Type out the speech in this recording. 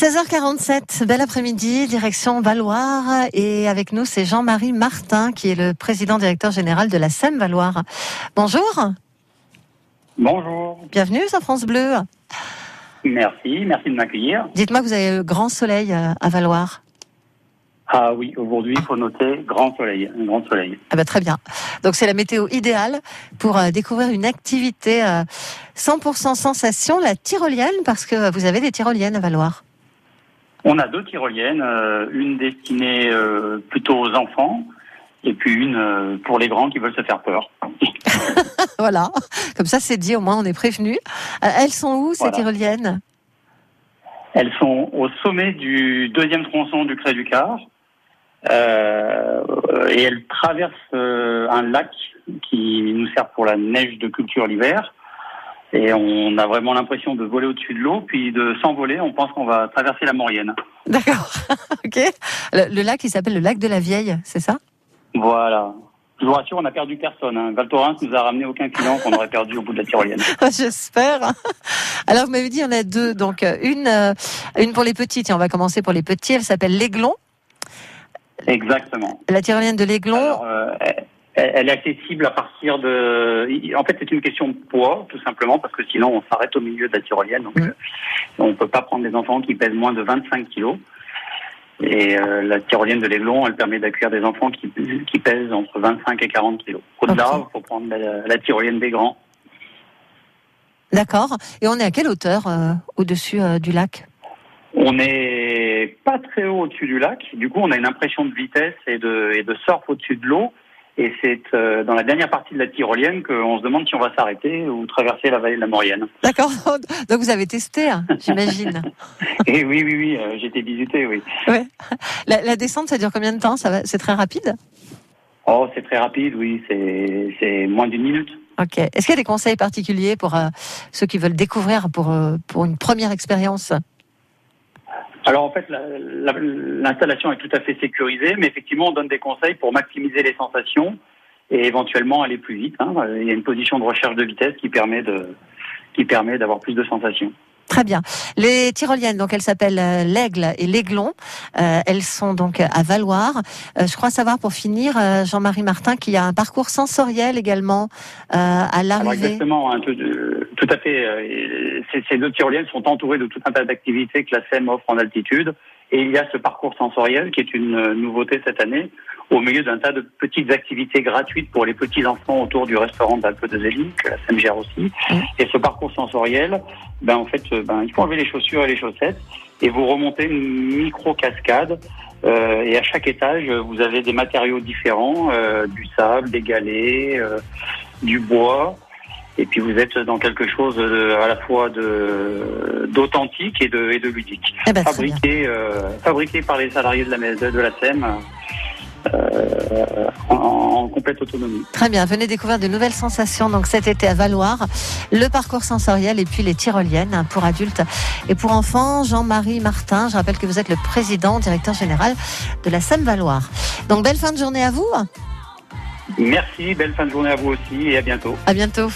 16h47, bel après-midi, direction Valoir. Et avec nous, c'est Jean-Marie Martin, qui est le président directeur général de la SEM Valoir. Bonjour. Bonjour. Bienvenue sur France Bleu. Merci, merci de m'accueillir. Dites-moi que vous avez le grand soleil euh, à Valoir. Ah oui, aujourd'hui, il faut noter grand soleil, un grand soleil. Ah bah très bien. Donc c'est la météo idéale pour euh, découvrir une activité euh, 100% sensation, la tyrolienne, parce que vous avez des tyroliennes à Valoir. On a deux tyroliennes, euh, une destinée euh, plutôt aux enfants et puis une euh, pour les grands qui veulent se faire peur. voilà, comme ça c'est dit, au moins on est prévenu. Elles sont où ces Voilà. tyroliennes Elles sont au sommet du deuxième tronçon du Cré du euh, et elles traversent un lac qui nous sert pour la neige de culture l'hiver. Et on a vraiment l'impression de voler au-dessus de l'eau, puis de s'envoler, on pense qu'on va traverser la Maurienne. D'accord, ok. Le, le lac, il s'appelle le lac de la Vieille, c'est ça? Voilà. Je vous rassure, on n'a perdu personne. Hein. Val Thorens nous a ramené aucun client qu'on aurait perdu au bout de la tyrolienne. J'espère. Alors vous m'avez dit, il y en a deux. Donc euh, une, euh, une pour les petits. Tiens, on va commencer pour les petits. Elle s'appelle l'Aiglon. Exactement. La tyrolienne de l'Aiglon. Euh, elle, est accessible à partir de. En fait, c'est une question de poids, tout simplement, parce que sinon, on s'arrête au milieu de la tyrolienne. Donc, euh, on peut pas prendre des enfants qui pèsent moins de 25 kilos. Et euh, la tyrolienne de l'Aiglon, elle permet d'accueillir des enfants qui, qui pèsent entre 25 et 40 kilos. Au-delà, il faut prendre la, la tyrolienne des grands. D'accord. Et on est à quelle hauteur euh, au-dessus euh, du lac? On n'est pas très haut au-dessus du lac. Du coup, on a une impression de vitesse et de, et de surf au-dessus de l'eau. Et c'est euh, dans la dernière partie de la tyrolienne qu'on se demande si on va s'arrêter ou traverser la vallée de la Maurienne. D'accord. Donc vous avez testé, hein, j'imagine. Et oui, oui, oui, euh, j'ai été visité, oui. Ouais. La, la descente, ça dure combien de temps? Ça va C'est très rapide? Oh, c'est très rapide, oui, c'est c'est moins d'une minute. Ok. Est-ce qu'il y a des conseils particuliers pour euh, ceux qui veulent découvrir pour, pour une première expérience? Alors en fait, la- la- l'installation est tout à fait sécurisée, mais effectivement, on donne des conseils pour maximiser les sensations et éventuellement aller plus vite. hein. Il y a une position de recherche de vitesse qui permet de qui permet d'avoir plus de sensations. Très bien. Les tyroliennes, donc elles s'appellent euh, l'Aigle et l'Aiglon. Euh, elles sont donc à Valoir. Euh, je crois savoir pour finir, euh, Jean-Marie Martin, qu'il y a un parcours sensoriel également euh, à l'arrivée. exactement, hein, tout, euh, tout à fait. euh, Ces, ces deux tyroliennes sont entourées de tout un tas d'activités que la SEM offre en altitude. Et il y a ce parcours sensoriel qui est une nouveauté cette année, au milieu d'un tas de petites activités gratuites pour les petits enfants autour du restaurant d'Alpe de Zélie, que la SEM gère aussi. Et ce parcours sensoriel, ben en fait, euh, ben il faut enlever les chaussures et les chaussettes et vous remontez une micro cascade. Euh, et à chaque étage, vous avez des matériaux différents, euh, du sable, des galets, euh, du bois. Et puis vous êtes dans quelque chose de- à la fois de d'authentique et de, et de ludique. Eh ben. Fabriqué, euh, fabriqué par les salariés de la, de la SEM euh, en, en complète autonomie. Très bien. Venez découvrir de nouvelles sensations. Donc cet été à Valoir, le parcours sensoriel et puis les tyroliennes hein, pour adultes et pour enfants. Jean-Marie Martin. Je rappelle que vous êtes le président, directeur général de la SEM Valoir. Donc belle fin de journée à vous. Merci, belle fin de journée à vous aussi et à bientôt. À bientôt.